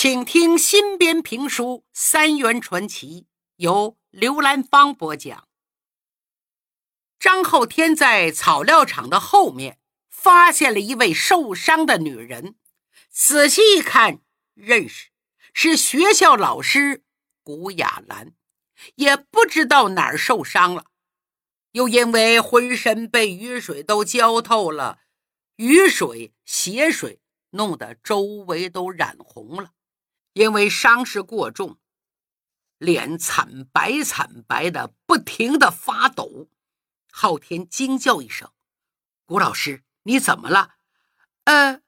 请听新编评书《三元传奇》，由刘兰芳播讲。张后天在草料场的后面发现了一位受伤的女人，仔细一看，认识是学校老师古雅兰，也不知道哪儿受伤了，又因为浑身被雨水都浇透了，雨水、血水弄得周围都染红了。因为伤势过重，脸惨白惨白的，不停的发抖。昊天惊叫一声：“古老师，你怎么了？”呃，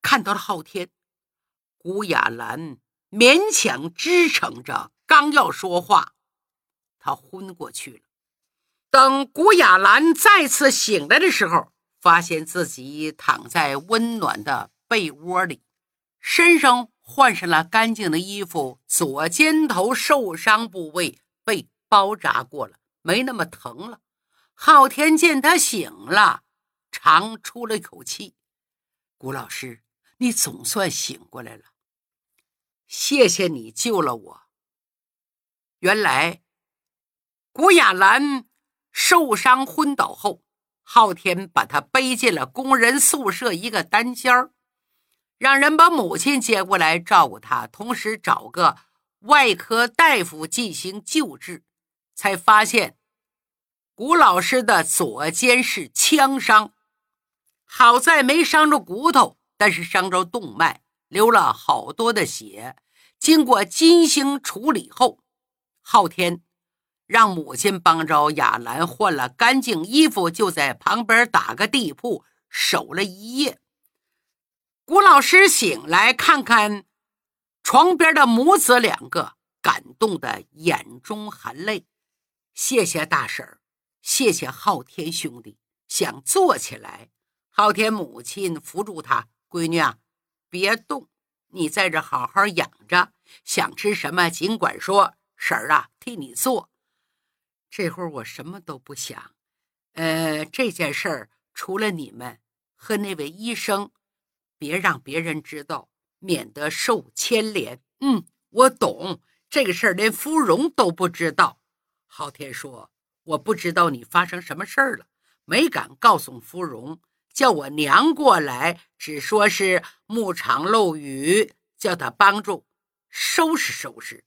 看到了昊天，古雅兰勉强支撑着，刚要说话，他昏过去了。等古雅兰再次醒来的时候，发现自己躺在温暖的被窝里，身上。换上了干净的衣服，左肩头受伤部位被包扎过了，没那么疼了。昊天见他醒了，长出了一口气：“古老师，你总算醒过来了，谢谢你救了我。”原来，古雅兰受伤昏倒后，昊天把他背进了工人宿舍一个单间儿。让人把母亲接过来照顾他，同时找个外科大夫进行救治，才发现古老师的左肩是枪伤，好在没伤着骨头，但是伤着动脉，流了好多的血。经过精心处理后，昊天让母亲帮着亚兰换了干净衣服，就在旁边打个地铺守了一夜。古老师醒来，看看床边的母子两个，感动的眼中含泪。谢谢大婶儿，谢谢昊天兄弟。想坐起来，昊天母亲扶住他：“闺女啊，别动，你在这好好养着。想吃什么尽管说，婶儿啊替你做。这会儿我什么都不想。呃，这件事儿除了你们和那位医生。”别让别人知道，免得受牵连。嗯，我懂这个事儿，连芙蓉都不知道。昊天说：“我不知道你发生什么事儿了，没敢告诉芙蓉，叫我娘过来，只说是牧场漏雨，叫她帮助收拾收拾。”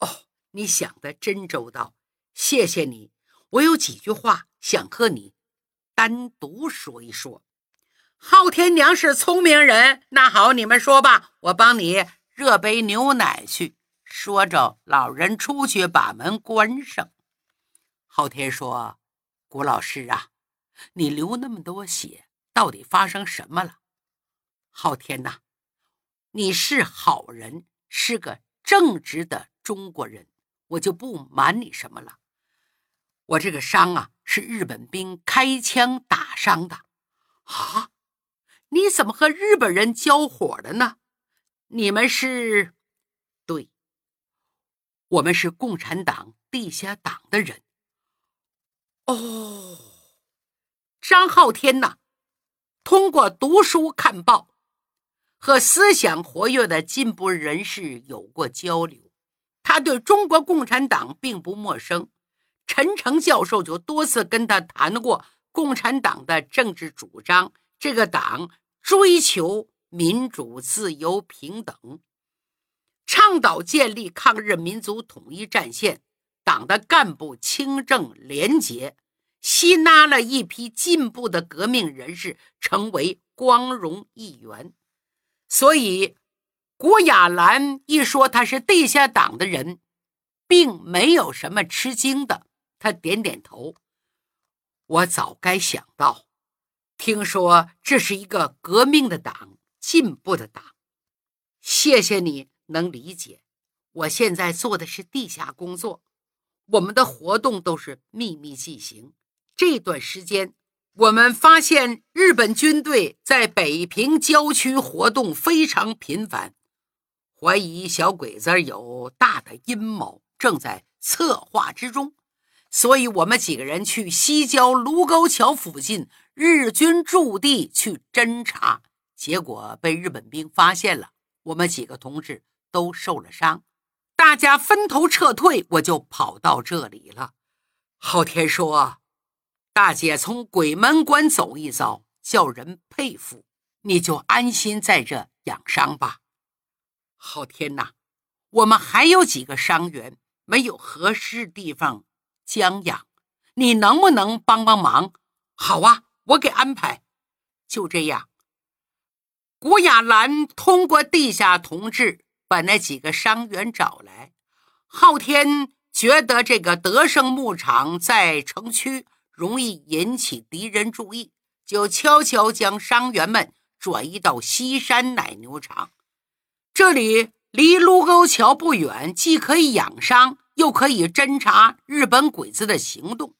哦，你想的真周到，谢谢你。我有几句话想和你单独说一说。昊天娘是聪明人，那好，你们说吧，我帮你热杯牛奶去。说着，老人出去把门关上。昊天说：“古老师啊，你流那么多血，到底发生什么了？”昊天呐，你是好人，是个正直的中国人，我就不瞒你什么了。我这个伤啊，是日本兵开枪打伤的。啊！你怎么和日本人交火的呢？你们是，对，我们是共产党地下党的人。哦，张浩天呐，通过读书看报，和思想活跃的进步人士有过交流，他对中国共产党并不陌生。陈诚教授就多次跟他谈过共产党的政治主张，这个党。追求民主、自由、平等，倡导建立抗日民族统一战线。党的干部清正廉洁，吸纳了一批进步的革命人士，成为光荣一员。所以，郭雅兰一说他是地下党的人，并没有什么吃惊的。他点点头：“我早该想到。”听说这是一个革命的党，进步的党。谢谢你能理解。我现在做的是地下工作，我们的活动都是秘密进行。这段时间，我们发现日本军队在北平郊区活动非常频繁，怀疑小鬼子有大的阴谋，正在策划之中。所以，我们几个人去西郊卢沟桥附近日军驻地去侦查，结果被日本兵发现了。我们几个同志都受了伤，大家分头撤退，我就跑到这里了。昊天说：“大姐从鬼门关走一遭，叫人佩服，你就安心在这养伤吧。”昊天呐，我们还有几个伤员没有合适地方将养，你能不能帮帮忙？好啊，我给安排。就这样。古雅兰通过地下同志把那几个伤员找来。昊天觉得这个德胜牧场在城区容易引起敌人注意，就悄悄将伤员们转移到西山奶牛场。这里离卢沟桥不远，既可以养伤，又可以侦查日本鬼子的行动。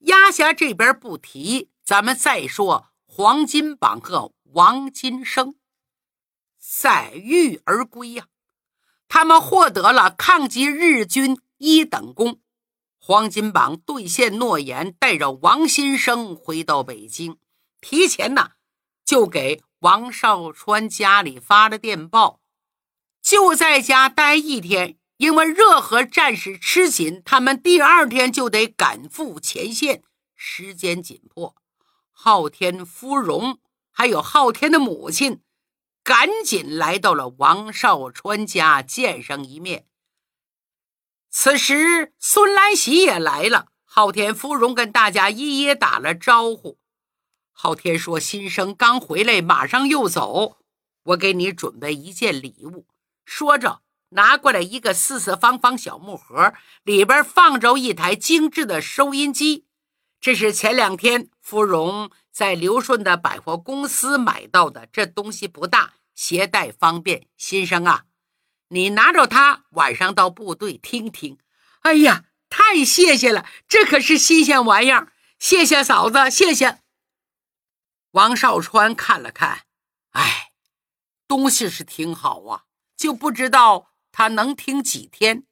鸭霞这边不提，咱们再说黄金榜和。王金生载誉而归呀，他们获得了抗击日军一等功。黄金榜兑现诺言，带着王新生回到北京，提前呢就给王少川家里发了电报，就在家待一天，因为热河战事吃紧，他们第二天就得赶赴前线，时间紧迫。昊天芙蓉。还有昊天的母亲，赶紧来到了王少川家见上一面。此时孙兰喜也来了，昊天芙蓉跟大家一一打了招呼。昊天说：“新生刚回来，马上又走，我给你准备一件礼物。”说着，拿过来一个四四方方小木盒，里边放着一台精致的收音机。这是前两天芙蓉。在刘顺的百货公司买到的，这东西不大，携带方便。新生啊，你拿着它，晚上到部队听听。哎呀，太谢谢了，这可是新鲜玩意儿。谢谢嫂子，谢谢。王少川看了看，哎，东西是挺好啊，就不知道他能听几天。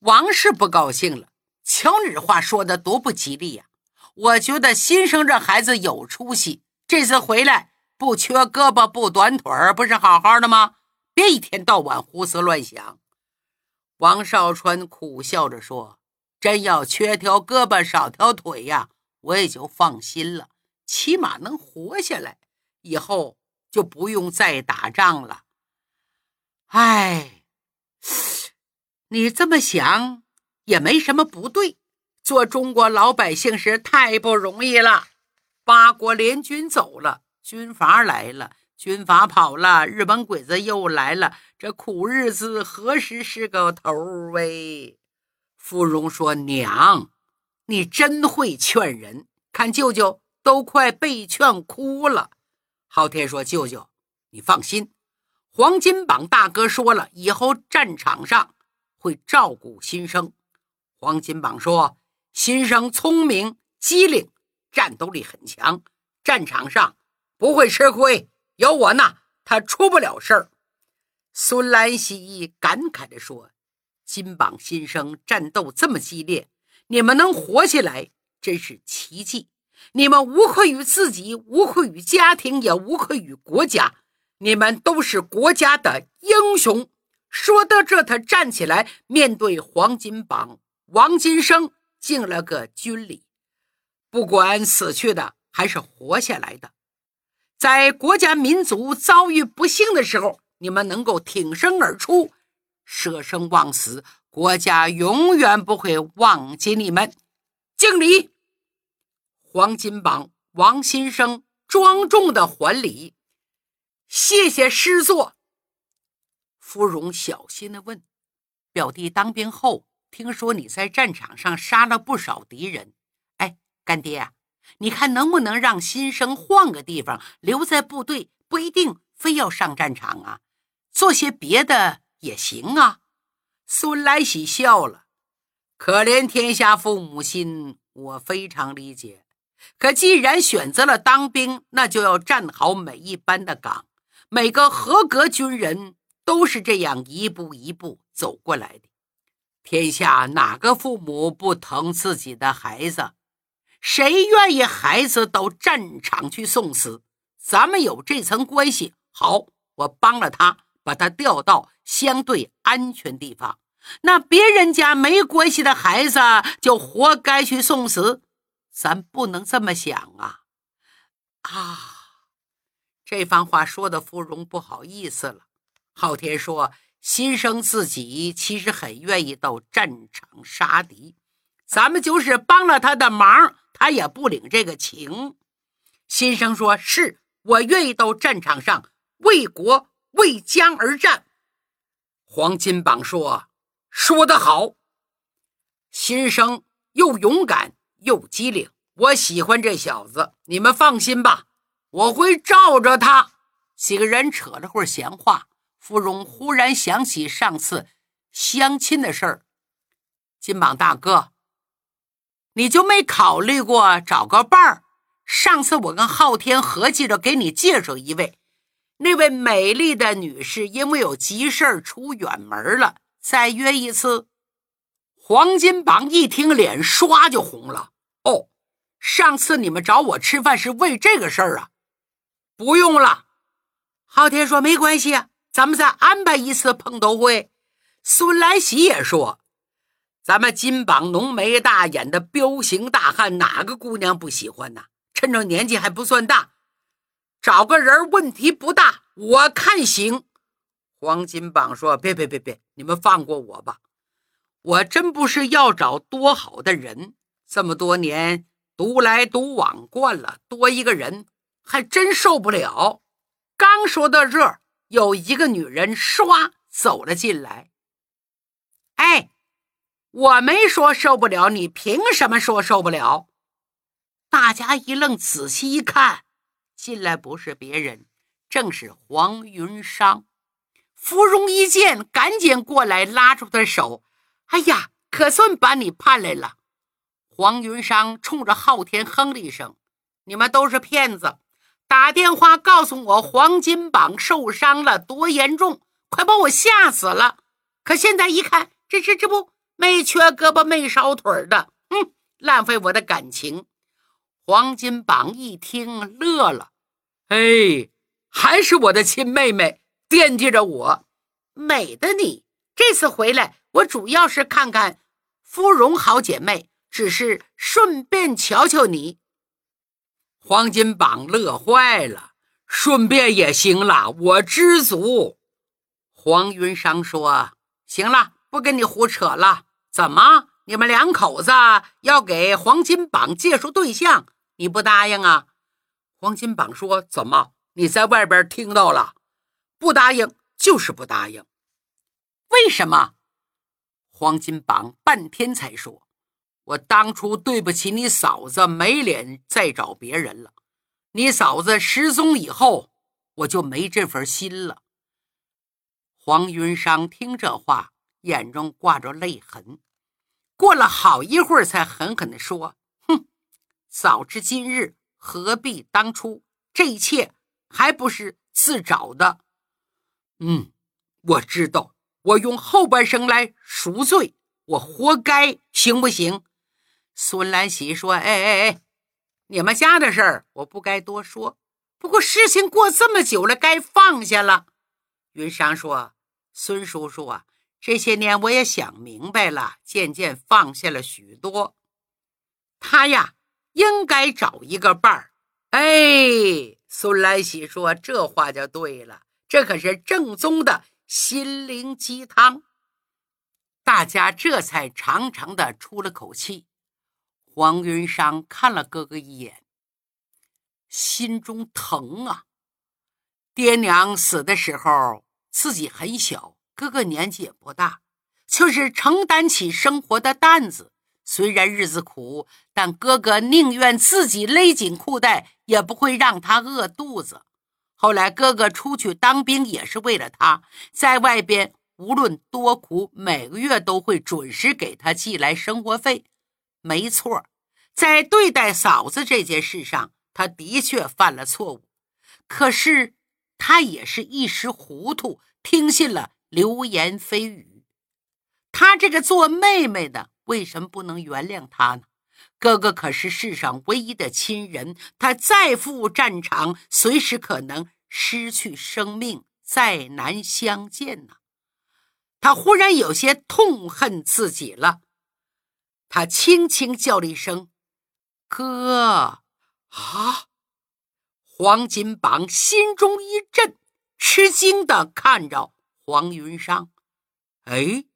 王氏不高兴了，瞧你这话说的多不吉利呀。我觉得新生这孩子有出息，这次回来不缺胳膊不短腿儿，不是好好的吗？别一天到晚胡思乱想。王少川苦笑着说：“真要缺条胳膊少条腿呀，我也就放心了，起码能活下来，以后就不用再打仗了。”哎，你这么想也没什么不对。做中国老百姓是太不容易了。八国联军走了，军阀来了，军阀跑了，日本鬼子又来了，这苦日子何时是个头儿喂？芙蓉说：“娘，你真会劝人，看舅舅都快被劝哭了。”昊天说：“舅舅，你放心，黄金榜大哥说了，以后战场上会照顾新生。”黄金榜说。新生聪明机灵，战斗力很强，战场上不会吃亏。有我呢，他出不了事儿。孙兰喜感慨地说：“金榜新生战斗这么激烈，你们能活下来真是奇迹。你们无愧于自己，无愧于家庭，也无愧于国家。你们都是国家的英雄。”说到这，他站起来，面对黄金榜王金生。敬了个军礼，不管死去的还是活下来的，在国家民族遭遇不幸的时候，你们能够挺身而出，舍生忘死，国家永远不会忘记你们。敬礼！黄金榜王新生庄重的还礼，谢谢师座。芙蓉小心的问：“表弟当兵后。”听说你在战场上杀了不少敌人，哎，干爹啊，你看能不能让新生换个地方留在部队？不一定非要上战场啊，做些别的也行啊。孙来喜笑了，可怜天下父母心，我非常理解。可既然选择了当兵，那就要站好每一班的岗。每个合格军人都是这样一步一步走过来的。天下哪个父母不疼自己的孩子？谁愿意孩子到战场去送死？咱们有这层关系，好，我帮了他，把他调到相对安全地方。那别人家没关系的孩子就活该去送死，咱不能这么想啊！啊，这番话说的芙蓉不好意思了。昊天说：“新生自己其实很愿意到战场杀敌，咱们就是帮了他的忙，他也不领这个情。”新生说：“是我愿意到战场上为国为疆而战。”黄金榜说。说得好，新生又勇敢又机灵，我喜欢这小子。你们放心吧，我会罩着他。几个人扯了会闲话，芙蓉忽然想起上次相亲的事儿。金榜大哥，你就没考虑过找个伴儿？上次我跟昊天合计着给你介绍一位，那位美丽的女士因为有急事儿出远门了。再约一次，黄金榜一听，脸唰就红了。哦，上次你们找我吃饭是为这个事儿啊？不用了，昊天说没关系，咱们再安排一次碰头会。孙来喜也说，咱们金榜浓眉大眼的彪形大汉，哪个姑娘不喜欢呢？趁着年纪还不算大，找个人问题不大，我看行。黄金榜说：“别别别别，你们放过我吧！我真不是要找多好的人，这么多年独来独往惯了，多一个人还真受不了。”刚说到这儿，有一个女人唰走了进来。哎，我没说受不了，你凭什么说受不了？大家一愣，仔细一看，进来不是别人，正是黄云裳。芙蓉一见，赶紧过来拉住他手。哎呀，可算把你盼来了。黄云裳冲着昊天哼了一声：“你们都是骗子！打电话告诉我黄金榜受伤了，多严重，快把我吓死了。可现在一看，这这这不没缺胳膊没少腿的，哼，浪费我的感情。”黄金榜一听乐了：“哎，还是我的亲妹妹。”惦记着我，美的你！这次回来，我主要是看看芙蓉好姐妹，只是顺便瞧瞧你。黄金榜乐坏了，顺便也行了，我知足。黄云裳说：“行了，不跟你胡扯了。怎么，你们两口子要给黄金榜介绍对象？你不答应啊？”黄金榜说：“怎么，你在外边听到了？”不答应就是不答应，为什么？黄金榜半天才说：“我当初对不起你嫂子，没脸再找别人了。你嫂子失踪以后，我就没这份心了。”黄云裳听这话，眼中挂着泪痕，过了好一会儿，才狠狠地说：“哼，早知今日，何必当初？这一切还不是自找的。”嗯，我知道，我用后半生来赎罪，我活该，行不行？孙兰喜说：“哎哎哎，你们家的事儿我不该多说，不过事情过这么久了，该放下了。”云裳说：“孙叔叔啊，这些年我也想明白了，渐渐放下了许多。他呀，应该找一个伴儿。”哎，孙兰喜说：“这话就对了。”这可是正宗的心灵鸡汤，大家这才长长的出了口气。黄云裳看了哥哥一眼，心中疼啊！爹娘死的时候自己很小，哥哥年纪也不大，却是承担起生活的担子。虽然日子苦，但哥哥宁愿自己勒紧裤带，也不会让他饿肚子。后来哥哥出去当兵也是为了他，在外边无论多苦，每个月都会准时给他寄来生活费。没错，在对待嫂子这件事上，他的确犯了错误。可是他也是一时糊涂，听信了流言蜚语。他这个做妹妹的，为什么不能原谅他呢？哥哥可是世上唯一的亲人，他再赴战场，随时可能失去生命，再难相见呢。他忽然有些痛恨自己了，他轻轻叫了一声：“哥！”啊！黄金榜心中一震，吃惊的看着黄云裳。哎，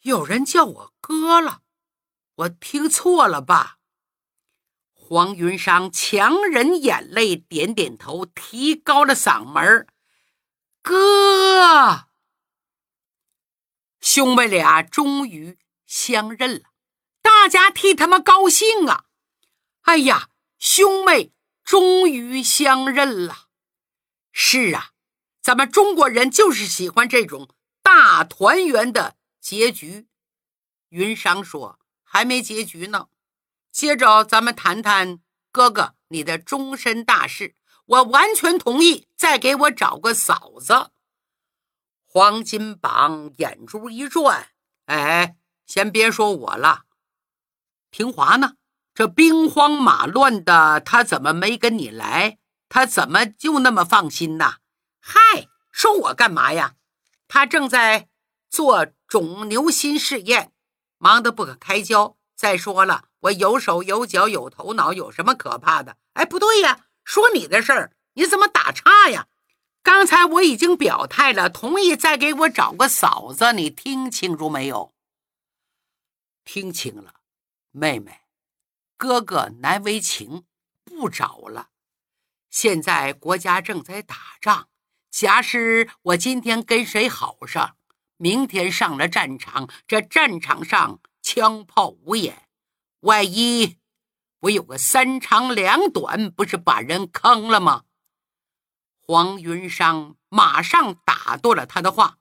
有人叫我哥了，我听错了吧？黄云裳强忍眼泪，点点头，提高了嗓门哥。”兄妹俩终于相认了，大家替他们高兴啊！哎呀，兄妹终于相认了。是啊，咱们中国人就是喜欢这种大团圆的结局。云裳说：“还没结局呢。”接着咱们谈谈哥哥你的终身大事。我完全同意，再给我找个嫂子。黄金榜眼珠一转，哎，先别说我了，平华呢？这兵荒马乱的，他怎么没跟你来？他怎么就那么放心呢？嗨，说我干嘛呀？他正在做肿瘤心试验，忙得不可开交。再说了，我有手有脚有头脑，有什么可怕的？哎，不对呀，说你的事儿，你怎么打岔呀？刚才我已经表态了，同意再给我找个嫂子，你听清楚没有？听清了，妹妹，哥哥难为情，不找了。现在国家正在打仗，假使我今天跟谁好上，明天上了战场，这战场上枪炮无眼，万一我有个三长两短，不是把人坑了吗？黄云裳马上打断了他的话：“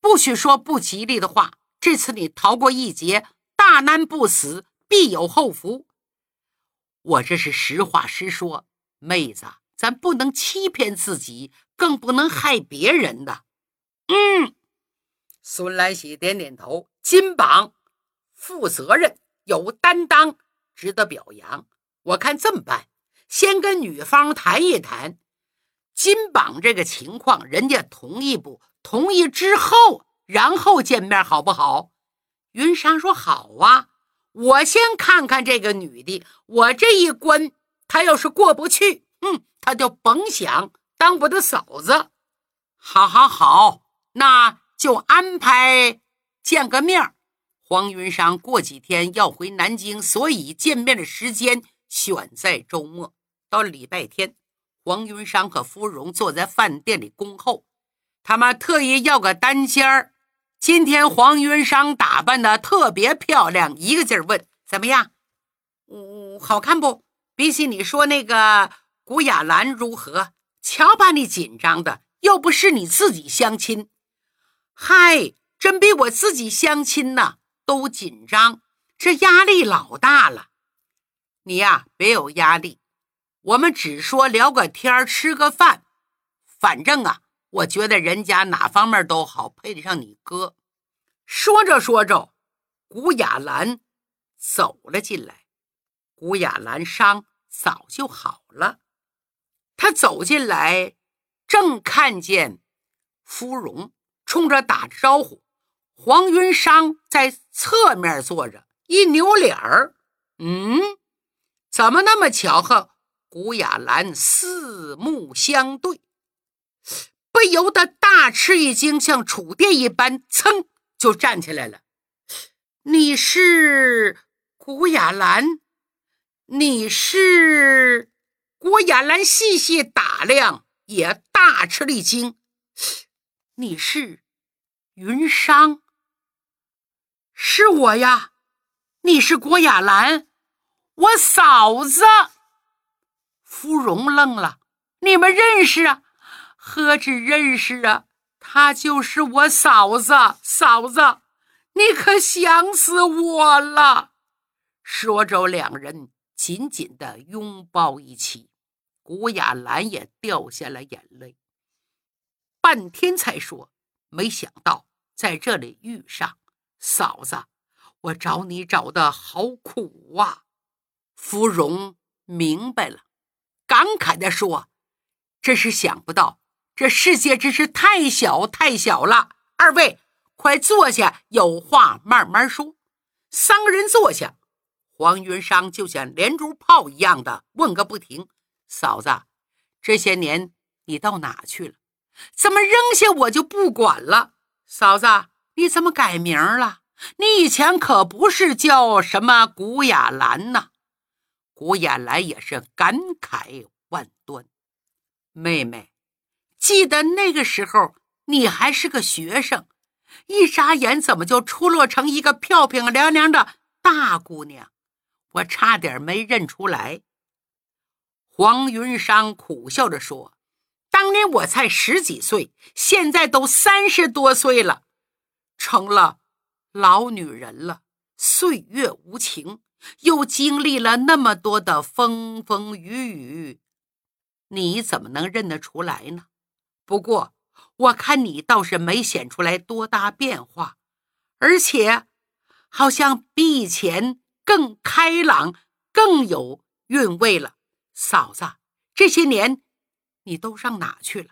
不许说不吉利的话。这次你逃过一劫，大难不死，必有后福。我这是实话实说，妹子，咱不能欺骗自己，更不能害别人的。”嗯，孙来喜点点头。金榜负责任，有担当，值得表扬。我看这么办，先跟女方谈一谈。金榜这个情况，人家同意不同意之后，然后见面好不好？云裳说：“好啊，我先看看这个女的，我这一关，她要是过不去，嗯，她就甭想当我的嫂子。好，好，好，那就安排见个面。黄云裳过几天要回南京，所以见面的时间选在周末，到礼拜天。”黄云裳和芙蓉坐在饭店里恭候，他们特意要个单间儿。今天黄云裳打扮的特别漂亮，一个劲儿问怎么样？嗯，好看不？比起你说那个古雅兰如何？瞧把你紧张的，又不是你自己相亲。嗨，真比我自己相亲呢都紧张，这压力老大了。你呀，别有压力。我们只说聊个天吃个饭，反正啊，我觉得人家哪方面都好，配得上你哥。说着说着，古雅兰走了进来。古雅兰伤早就好了，他走进来，正看见芙蓉冲着打招呼。黄云裳在侧面坐着，一扭脸儿，嗯，怎么那么巧合？古雅兰四目相对，不由得大吃一惊，像触电一般，噌就站起来了。你是古雅兰？你是古雅兰？细细打量，也大吃了一惊。你是云裳？是我呀！你是郭雅兰，我嫂子。芙蓉愣了：“你们认识啊？何止认识啊！她就是我嫂子，嫂子，你可想死我了！”说着，两人紧紧的拥抱一起。古雅兰也掉下了眼泪，半天才说：“没想到在这里遇上嫂子，我找你找的好苦啊！”芙蓉明白了。感慨地说：“真是想不到，这世界真是太小太小了。二位快坐下，有话慢慢说。三个人坐下，黄云裳就像连珠炮一样的问个不停：“嫂子，这些年你到哪去了？怎么扔下我就不管了？嫂子，你怎么改名了？你以前可不是叫什么古雅兰呐？”古雅兰也是感慨万端。妹妹，记得那个时候。你还是个学生，一眨眼怎么就出落成一个漂漂亮亮的大姑娘？我差点没认出来。黄云裳苦笑着说：“当年我才十几岁，现在都三十多岁了，成了老女人了。岁月无情，又经历了那么多的风风雨雨，你怎么能认得出来呢？不过……”我看你倒是没显出来多大变化，而且好像比以前更开朗、更有韵味了。嫂子，这些年你都上哪去了？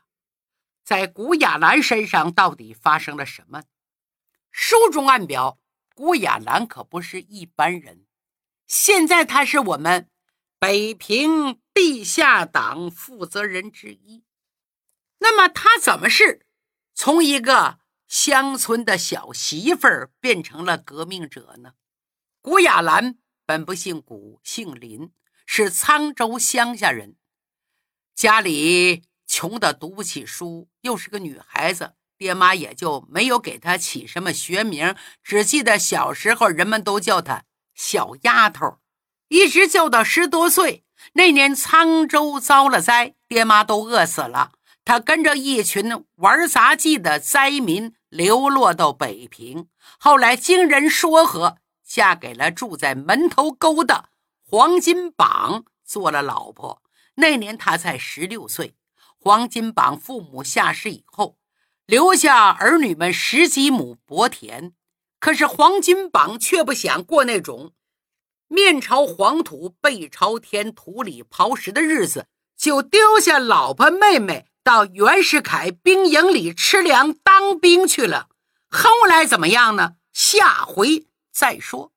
在古雅兰身上到底发生了什么？书中暗表，古雅兰可不是一般人，现在她是我们北平地下党负责人之一。那么她怎么是从一个乡村的小媳妇儿变成了革命者呢？古雅兰本不姓古，姓林，是沧州乡下人，家里穷的读不起书，又是个女孩子，爹妈也就没有给她起什么学名，只记得小时候人们都叫她小丫头，一直叫到十多岁那年，沧州遭了灾，爹妈都饿死了。他跟着一群玩杂技的灾民流落到北平，后来经人说和，嫁给了住在门头沟的黄金榜，做了老婆。那年他才十六岁。黄金榜父母下世以后，留下儿女们十几亩薄田，可是黄金榜却不想过那种面朝黄土背朝天、土里刨食的日子，就丢下老婆妹妹。到袁世凯兵营里吃粮当兵去了，后来怎么样呢？下回再说。